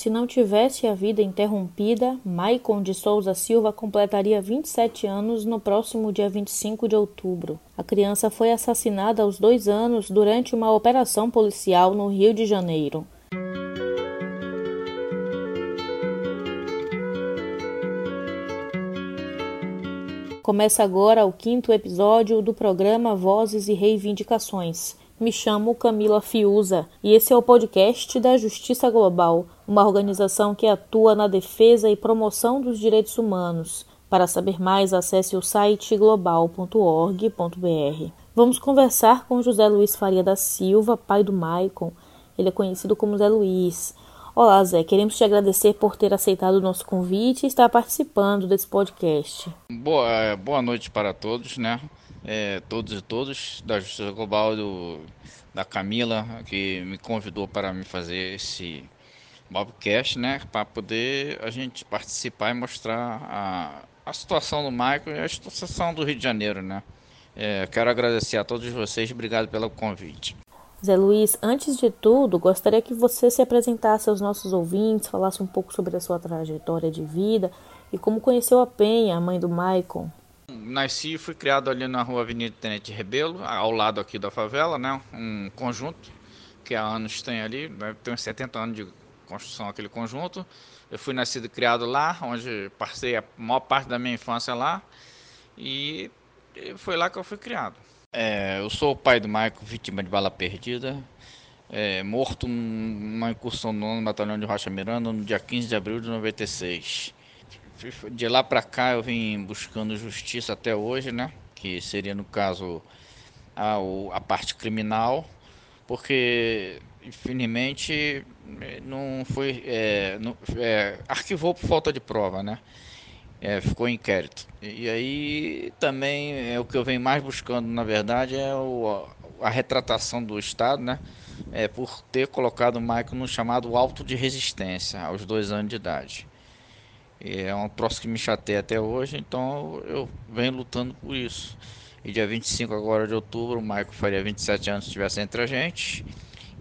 Se não tivesse a vida interrompida, Maicon de Souza Silva completaria 27 anos no próximo dia 25 de outubro. A criança foi assassinada aos dois anos durante uma operação policial no Rio de Janeiro. Começa agora o quinto episódio do programa Vozes e Reivindicações. Me chamo Camila Fiuza e esse é o podcast da Justiça Global, uma organização que atua na defesa e promoção dos direitos humanos. Para saber mais, acesse o site global.org.br. Vamos conversar com José Luiz Faria da Silva, pai do Maicon. Ele é conhecido como Zé Luiz. Olá, Zé. Queremos te agradecer por ter aceitado o nosso convite e estar participando desse podcast. Boa, é, boa noite para todos, né? É, todos e todos da Justiça Global, do, da Camila, que me convidou para me fazer esse podcast, né? Para poder a gente participar e mostrar a, a situação do Michael e a situação do Rio de Janeiro, né? É, quero agradecer a todos vocês, obrigado pelo convite. Zé Luiz, antes de tudo, gostaria que você se apresentasse aos nossos ouvintes, falasse um pouco sobre a sua trajetória de vida e como conheceu a Penha, a mãe do Maicon. Nasci e fui criado ali na rua Avenida Tenente Rebelo, ao lado aqui da favela, né? Um conjunto que há anos tem ali, deve ter uns 70 anos de construção aquele conjunto. Eu fui nascido e criado lá, onde passei a maior parte da minha infância lá e foi lá que eu fui criado. É, eu sou o pai do Maico, vítima de bala perdida, é, morto numa incursão no batalhão de Rocha Miranda no dia 15 de abril de 96. De lá para cá eu vim buscando justiça até hoje, né? Que seria no caso a, a parte criminal, porque infelizmente não foi é, não, é, arquivou por falta de prova, né? é, ficou inquérito. E, aí também é o que eu venho mais buscando, na verdade, é o, a retratação do Estado, né? É, por ter colocado o Michael no chamado alto de resistência aos dois anos de idade. É um troço que me chateia até hoje, então eu venho lutando por isso. E dia 25 agora de outubro, o Michael faria 27 anos se estivesse entre a gente.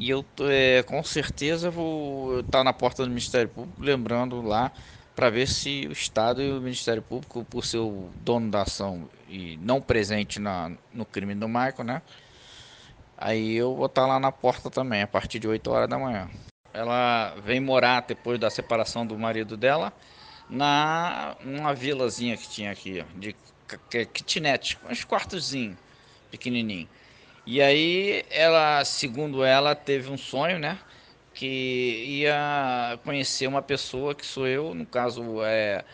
E eu é, com certeza vou estar na porta do Ministério Público, lembrando lá para ver se o Estado e o Ministério Público, por ser o dono da ação e não presente na, no crime do Michael, né? Aí eu vou estar tá lá na porta também, a partir de 8 horas da manhã. Ela vem morar depois da separação do marido dela na uma vilazinha que tinha aqui, de kitnet, uns quartozinhos pequenininho. E aí ela, segundo ela, teve um sonho, né? que ia conhecer uma pessoa que sou eu, no caso é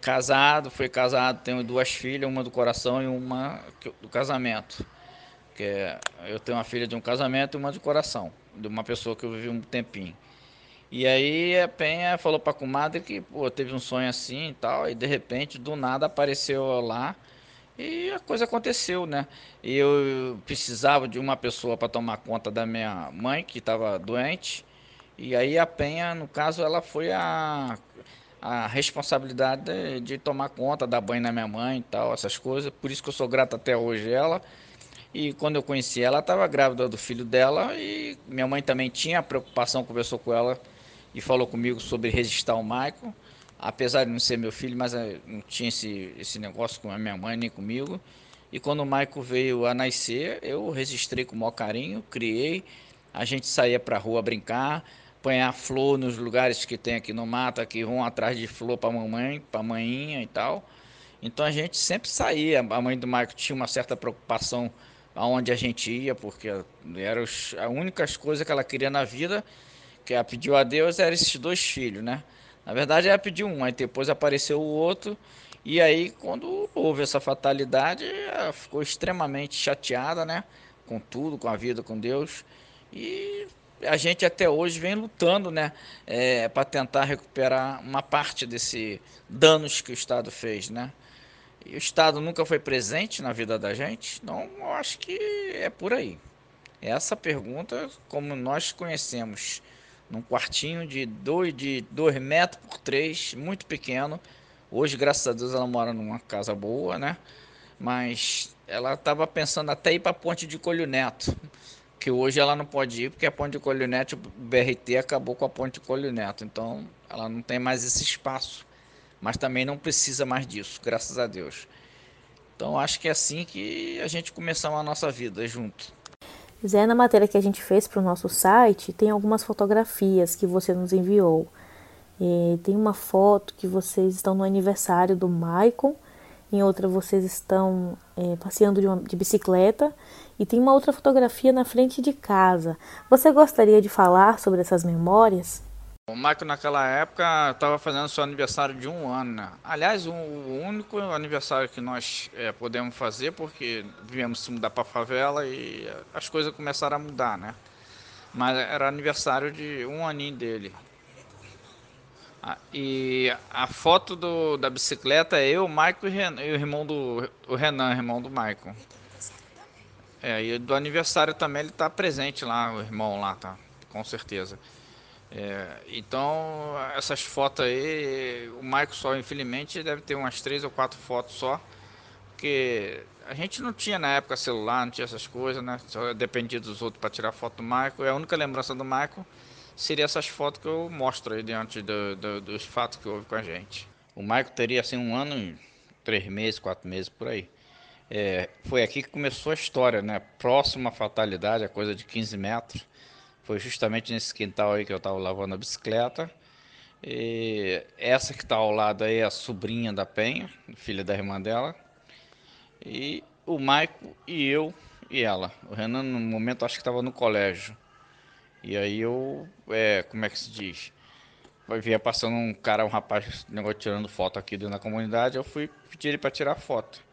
casado, foi casado, tenho duas filhas, uma do coração e uma do casamento. Que é, eu tenho uma filha de um casamento e uma de coração, de uma pessoa que eu vivi um tempinho. E aí a Penha falou para a comadre que pô, teve um sonho assim e tal, e de repente do nada apareceu lá e a coisa aconteceu, né? E eu precisava de uma pessoa para tomar conta da minha mãe que estava doente e aí a Penha, no caso, ela foi a, a responsabilidade de, de tomar conta, dar banho na minha mãe e tal, essas coisas. Por isso que eu sou grato até hoje a ela. E quando eu conheci ela, estava grávida do filho dela e minha mãe também tinha preocupação, conversou com ela e falou comigo sobre registrar o Michael. Apesar de não ser meu filho, mas eh, não tinha esse, esse negócio com a minha mãe nem comigo. E quando o Michael veio a nascer, eu registrei com o maior carinho, criei. A gente saía para rua brincar, apanhar flor nos lugares que tem aqui no mato, que vão atrás de flor para mamãe, para manhinha e tal. Então a gente sempre saía. A mãe do Marco tinha uma certa preocupação aonde a gente ia, porque eram as únicas coisas que ela queria na vida, que ela pediu a Deus, eram esses dois filhos, né? Na verdade ela pediu um, aí depois apareceu o outro. E aí quando houve essa fatalidade, ela ficou extremamente chateada, né? Com tudo, com a vida, com Deus. E a gente até hoje vem lutando né, é, para tentar recuperar uma parte desse danos que o Estado fez. Né? E o Estado nunca foi presente na vida da gente, então eu acho que é por aí. Essa pergunta, como nós conhecemos, num quartinho de 2 de dois metros por 3, muito pequeno. Hoje, graças a Deus, ela mora numa casa boa, né? Mas ela estava pensando até ir para a ponte de Colho Neto que hoje ela não pode ir porque a ponte de Colho Neto, o BRT acabou com a ponte de Colho Neto, então ela não tem mais esse espaço, mas também não precisa mais disso, graças a Deus. Então acho que é assim que a gente começou a nossa vida junto. Zé, na matéria que a gente fez para o nosso site, tem algumas fotografias que você nos enviou. E tem uma foto que vocês estão no aniversário do Maicon, em outra vocês estão é, passeando de, uma, de bicicleta e tem uma outra fotografia na frente de casa. Você gostaria de falar sobre essas memórias? O Michael naquela época estava fazendo seu aniversário de um ano, né? Aliás, o único aniversário que nós é, podemos fazer, porque viemos se mudar para favela e as coisas começaram a mudar, né? Mas era aniversário de um aninho dele. Ah, e a foto do, da bicicleta é eu, o Michael e, e o irmão do o Renan, irmão do Michael. É, e do aniversário também ele está presente lá, o irmão lá, tá? Com certeza. É, então, essas fotos aí, o Maico só, infelizmente, deve ter umas três ou quatro fotos só, porque a gente não tinha na época celular, não tinha essas coisas, né? Só dependia dos outros para tirar foto do Maico. E a única lembrança do Maico seria essas fotos que eu mostro aí diante do, do, dos fatos que houve com a gente. O Maico teria assim um ano, três meses, quatro meses por aí. É, foi aqui que começou a história, né? Próxima fatalidade, a coisa de 15 metros foi justamente nesse quintal aí que eu estava lavando a bicicleta. E essa que está ao lado aí é a sobrinha da Penha, filha da irmã dela. E o Maico e eu e ela. O Renan no momento acho que estava no colégio. E aí eu, é, como é que se diz? Vinha passando um cara, um rapaz, negócio tirando foto aqui dentro da comunidade. Eu fui pedir ele para tirar foto.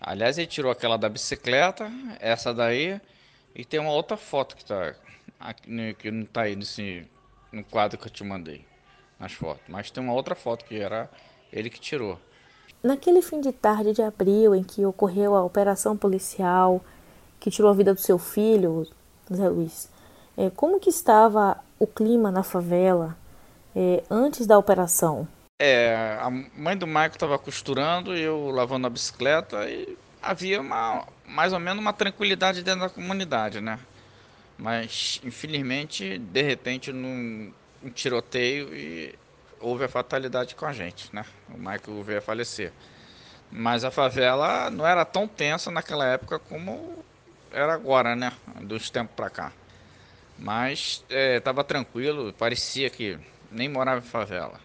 Aliás, ele tirou aquela da bicicleta, essa daí, e tem uma outra foto que está aqui, que não está aí nesse, no quadro que eu te mandei, nas fotos. Mas tem uma outra foto que era ele que tirou. Naquele fim de tarde de abril em que ocorreu a operação policial que tirou a vida do seu filho, Zé Luiz, é, como que estava o clima na favela é, antes da operação? É, a mãe do Maico estava costurando e eu lavando a bicicleta e havia uma, mais ou menos uma tranquilidade dentro da comunidade, né? Mas, infelizmente, de repente, num um tiroteio e houve a fatalidade com a gente, né? O Michael veio a falecer. Mas a favela não era tão tensa naquela época como era agora, né? Dos tempos para cá. Mas estava é, tranquilo, parecia que nem morava em favela.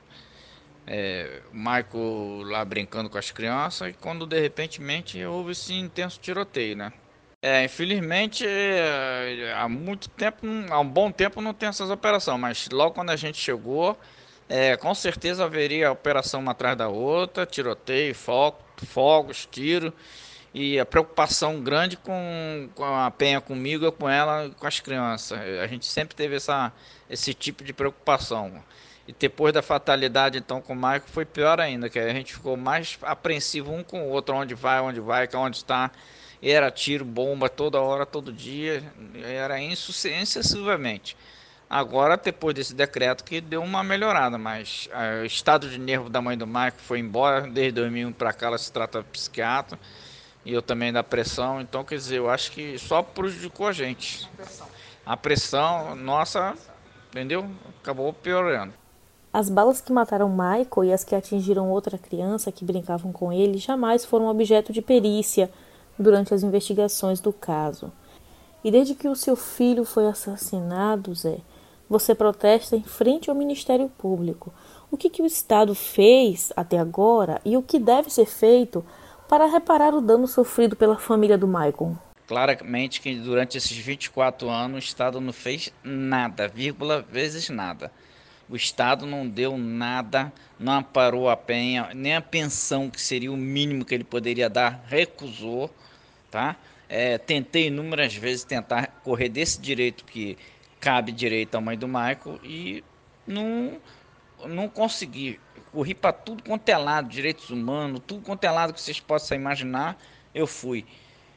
É, o Michael lá brincando com as crianças e quando de repente houve esse intenso tiroteio, né? É, infelizmente, é, há muito tempo, há um bom tempo não tem essas operações, mas logo quando a gente chegou, é, com certeza haveria operação uma atrás da outra, tiroteio, fogo, fogos, tiro e a preocupação grande com, com a Penha comigo, com ela, com as crianças. A gente sempre teve essa, esse tipo de preocupação. E depois da fatalidade, então, com o Maico, foi pior ainda, que a gente ficou mais apreensivo um com o outro, onde vai, onde vai, onde está era tiro, bomba toda hora, todo dia, era insucessivamente. Agora, depois desse decreto, que deu uma melhorada, mas o estado de nervo da mãe do Marco foi embora, desde 2001 para cá ela se trata de psiquiatra, e eu também da pressão, então quer dizer, eu acho que só prejudicou a gente. A pressão, nossa, entendeu? Acabou piorando. As balas que mataram Michael e as que atingiram outra criança que brincavam com ele jamais foram objeto de perícia durante as investigações do caso. E desde que o seu filho foi assassinado, Zé, você protesta em frente ao Ministério Público. O que, que o Estado fez até agora e o que deve ser feito para reparar o dano sofrido pela família do Michael? Claramente que durante esses 24 anos o Estado não fez nada, vírgula vezes nada. O Estado não deu nada, não amparou a penha, nem a pensão que seria o mínimo que ele poderia dar, recusou tá? É, tentei inúmeras vezes tentar correr desse direito que cabe direito à mãe do Michael e não, não consegui. Corri para tudo quanto é lado, direitos humanos, tudo quanto é lado que vocês possam imaginar, eu fui.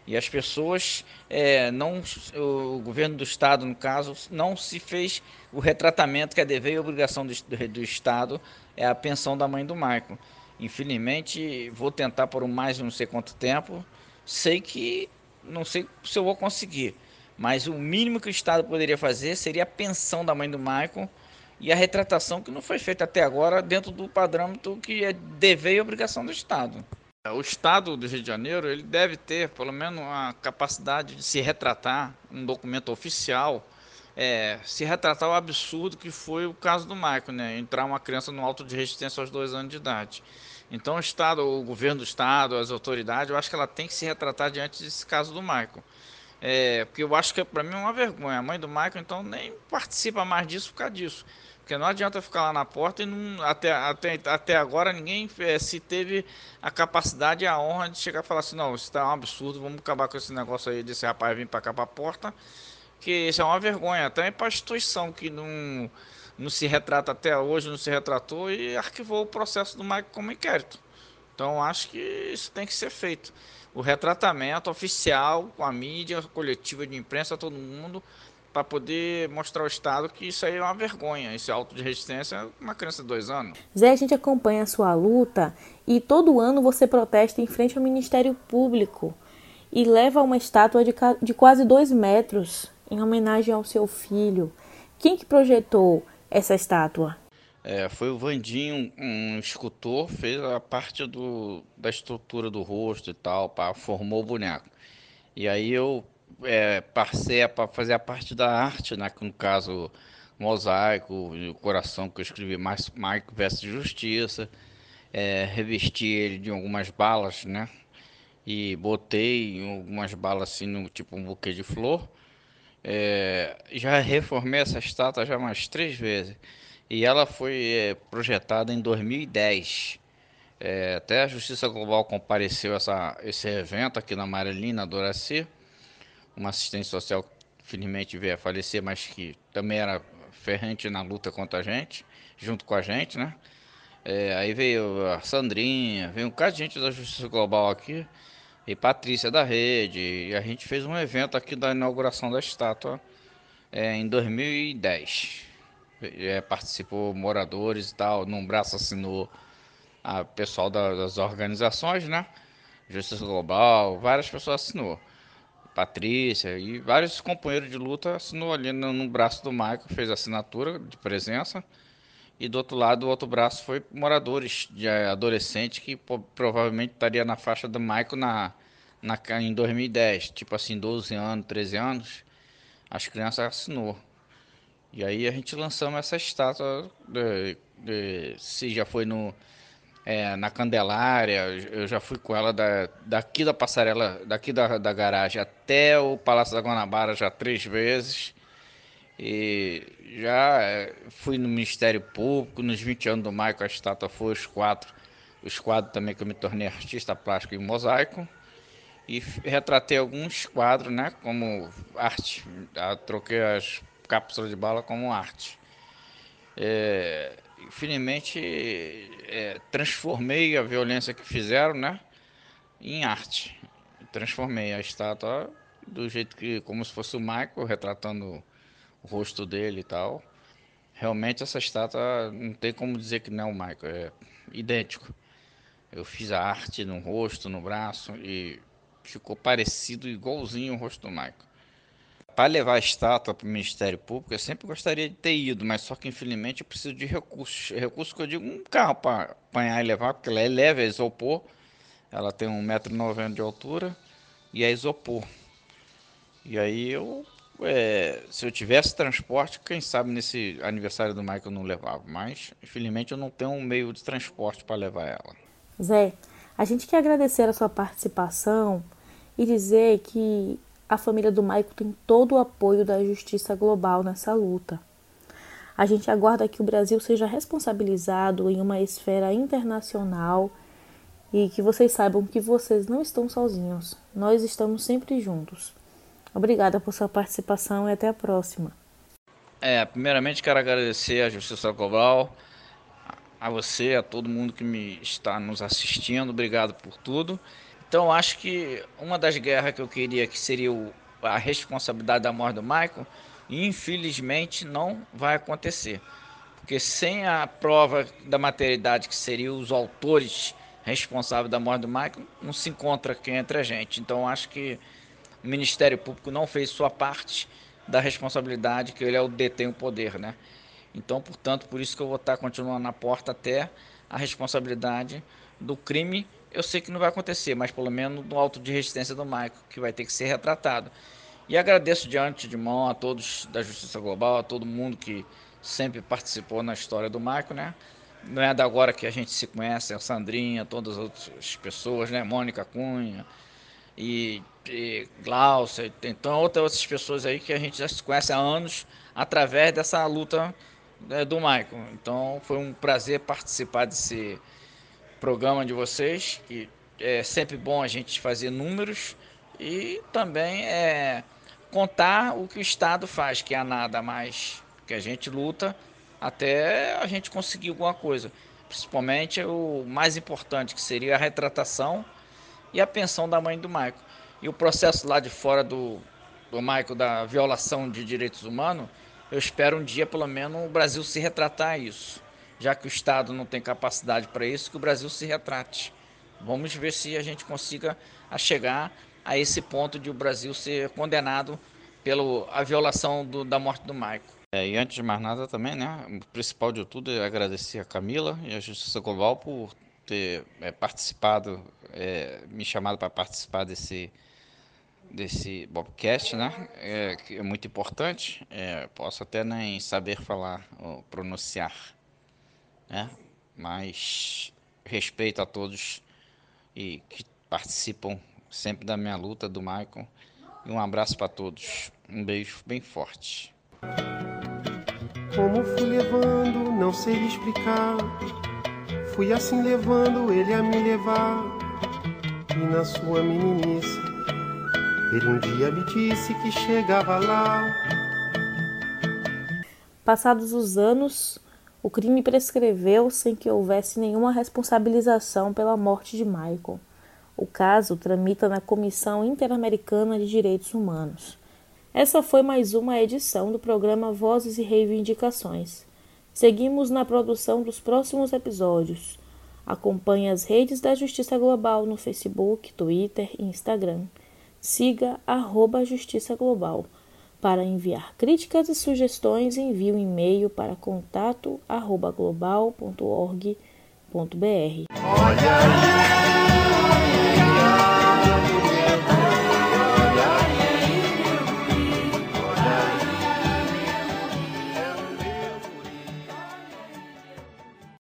E as pessoas, é, não, o governo do estado, no caso, não se fez o retratamento que é dever e obrigação do, do, do estado, é a pensão da mãe do Michael. Infelizmente, vou tentar por mais não sei quanto tempo, sei que não sei se eu vou conseguir, Mas o mínimo que o Estado poderia fazer seria a pensão da mãe do Michael e a retratação que não foi feita até agora dentro do padrão que é dever e obrigação do Estado. O Estado do Rio de Janeiro ele deve ter pelo menos a capacidade de se retratar, um documento oficial, é, se retratar o absurdo que foi o caso do Michael, né? entrar uma criança no alto de resistência aos dois anos de idade. Então o Estado, o governo do Estado, as autoridades, eu acho que ela tem que se retratar diante desse caso do Michael. É, porque eu acho que para mim é uma vergonha. A mãe do Michael, então, nem participa mais disso por causa disso. Porque não adianta ficar lá na porta e não, até, até, até agora ninguém é, se teve a capacidade e a honra de chegar e falar assim, não, isso está um absurdo, vamos acabar com esse negócio aí desse rapaz vir para cá para a porta, que isso é uma vergonha, até para a instituição que não, não se retrata até hoje, não se retratou e arquivou o processo do Michael como inquérito. Então acho que isso tem que ser feito o retratamento oficial com a mídia, coletiva de imprensa, todo mundo, para poder mostrar ao Estado que isso aí é uma vergonha, esse auto de resistência é uma criança de dois anos. Zé, a gente acompanha a sua luta e todo ano você protesta em frente ao Ministério Público e leva uma estátua de, de quase dois metros em homenagem ao seu filho. Quem que projetou essa estátua? É, foi o Vandinho, um escultor, fez a parte do, da estrutura do rosto e tal, para formou o boneco. E aí eu é, passei para fazer a parte da arte, né, no caso mosaico, o coração que eu escrevi mais Mike vs Justiça, é, revesti ele de algumas balas, né, e botei algumas balas assim no tipo um buquê de flor. É, já reformei essa estátua já mais três vezes. E ela foi é, projetada em 2010. É, até a Justiça Global compareceu essa, esse evento aqui na Marilina, Doraci, uma assistente social que felizmente veio a falecer, mas que também era ferrante na luta contra a gente, junto com a gente, né? É, aí veio a Sandrinha, veio um cara de gente da Justiça Global aqui, e Patrícia da Rede, e a gente fez um evento aqui da inauguração da estátua é, em 2010 é, participou moradores e tal, num braço assinou a pessoal das organizações, né? Justiça Global, várias pessoas assinou. Patrícia e vários companheiros de luta assinou ali no, no braço do Michael, fez assinatura de presença. E do outro lado, o outro braço foi moradores de eh, adolescentes que provavelmente estaria na faixa do Michael na, na, em 2010, tipo assim, 12 anos, 13 anos. As crianças assinou. E aí a gente lançamos essa estátua, de, de, se já foi no, é, na Candelária, eu já fui com ela da, daqui da passarela, daqui da, da garagem até o Palácio da Guanabara já três vezes. E já é, fui no Ministério Público, nos 20 anos do Maico a estátua foi os quatro, os quadros também que eu me tornei artista plástico e mosaico. E retratei alguns quadros, né, como arte. Já troquei as cápsula de bala como arte. É, infelizmente, é, transformei a violência que fizeram né, em arte. Transformei a estátua do jeito que, como se fosse o Michael, retratando o rosto dele e tal. Realmente essa estátua não tem como dizer que não é o Michael, é idêntico. Eu fiz a arte no rosto, no braço e ficou parecido igualzinho o rosto do Michael para levar a estátua para o Ministério Público, eu sempre gostaria de ter ido, mas só que infelizmente eu preciso de recursos. Recursos que eu digo, um carro para apanhar e levar, porque ela é leve, é isopor. Ela tem 1,90m de altura e é isopor. E aí eu, é, se eu tivesse transporte, quem sabe nesse aniversário do Michael eu não levava. Mas infelizmente eu não tenho um meio de transporte para levar ela. Zé, a gente quer agradecer a sua participação e dizer que a família do Maico tem todo o apoio da justiça global nessa luta. A gente aguarda que o Brasil seja responsabilizado em uma esfera internacional e que vocês saibam que vocês não estão sozinhos. Nós estamos sempre juntos. Obrigada por sua participação e até a próxima. É, primeiramente quero agradecer à Justiça Global, a você, a todo mundo que me está nos assistindo. Obrigado por tudo. Então acho que uma das guerras que eu queria que seria o, a responsabilidade da morte do Michael, infelizmente não vai acontecer. Porque sem a prova da materialidade que seriam os autores responsáveis da morte do Michael, não se encontra aqui entre a gente. Então acho que o Ministério Público não fez sua parte da responsabilidade que ele é o detém o poder, né? Então, portanto, por isso que eu vou estar continuando na porta até a responsabilidade do crime. Eu sei que não vai acontecer, mas pelo menos no auto de resistência do Michael, que vai ter que ser retratado. E agradeço de de mão a todos da Justiça Global, a todo mundo que sempre participou na história do Michael, né? Não é da agora que a gente se conhece, a Sandrinha, todas as outras pessoas, né? Mônica Cunha e, e Glaucia, então outras pessoas aí que a gente já se conhece há anos através dessa luta né, do Michael. Então foi um prazer participar desse programa de vocês, que é sempre bom a gente fazer números e também é contar o que o Estado faz, que é nada mais que a gente luta até a gente conseguir alguma coisa. Principalmente o mais importante, que seria a retratação e a pensão da mãe do Maico. E o processo lá de fora do, do Maico da violação de direitos humanos, eu espero um dia, pelo menos, o Brasil se retratar isso. Já que o Estado não tem capacidade para isso, que o Brasil se retrate. Vamos ver se a gente consiga chegar a esse ponto de o Brasil ser condenado pela violação do, da morte do Maico. É, e antes de mais nada também, né, o principal de tudo é agradecer a Camila e a Justiça Global por ter é, participado, é, me chamado para participar desse desse Bobcast, né, é, que é muito importante. É, posso até nem saber falar ou pronunciar, né, mas respeito a todos e que participam sempre da minha luta, do Michael. E um abraço para todos. Um beijo bem forte. Como fui levando, não sei explicar. Fui assim levando ele a me levar. E na sua meninice, ele um dia me disse que chegava lá. Passados os anos, o crime prescreveu sem que houvesse nenhuma responsabilização pela morte de Michael. O caso tramita na Comissão Interamericana de Direitos Humanos. Essa foi mais uma edição do programa Vozes e Reivindicações. Seguimos na produção dos próximos episódios. Acompanhe as redes da Justiça Global no Facebook, Twitter e Instagram. Siga arroba Justiça Global. Para enviar críticas e sugestões, envie um e-mail para contato arroba global.org.br. Olha aí!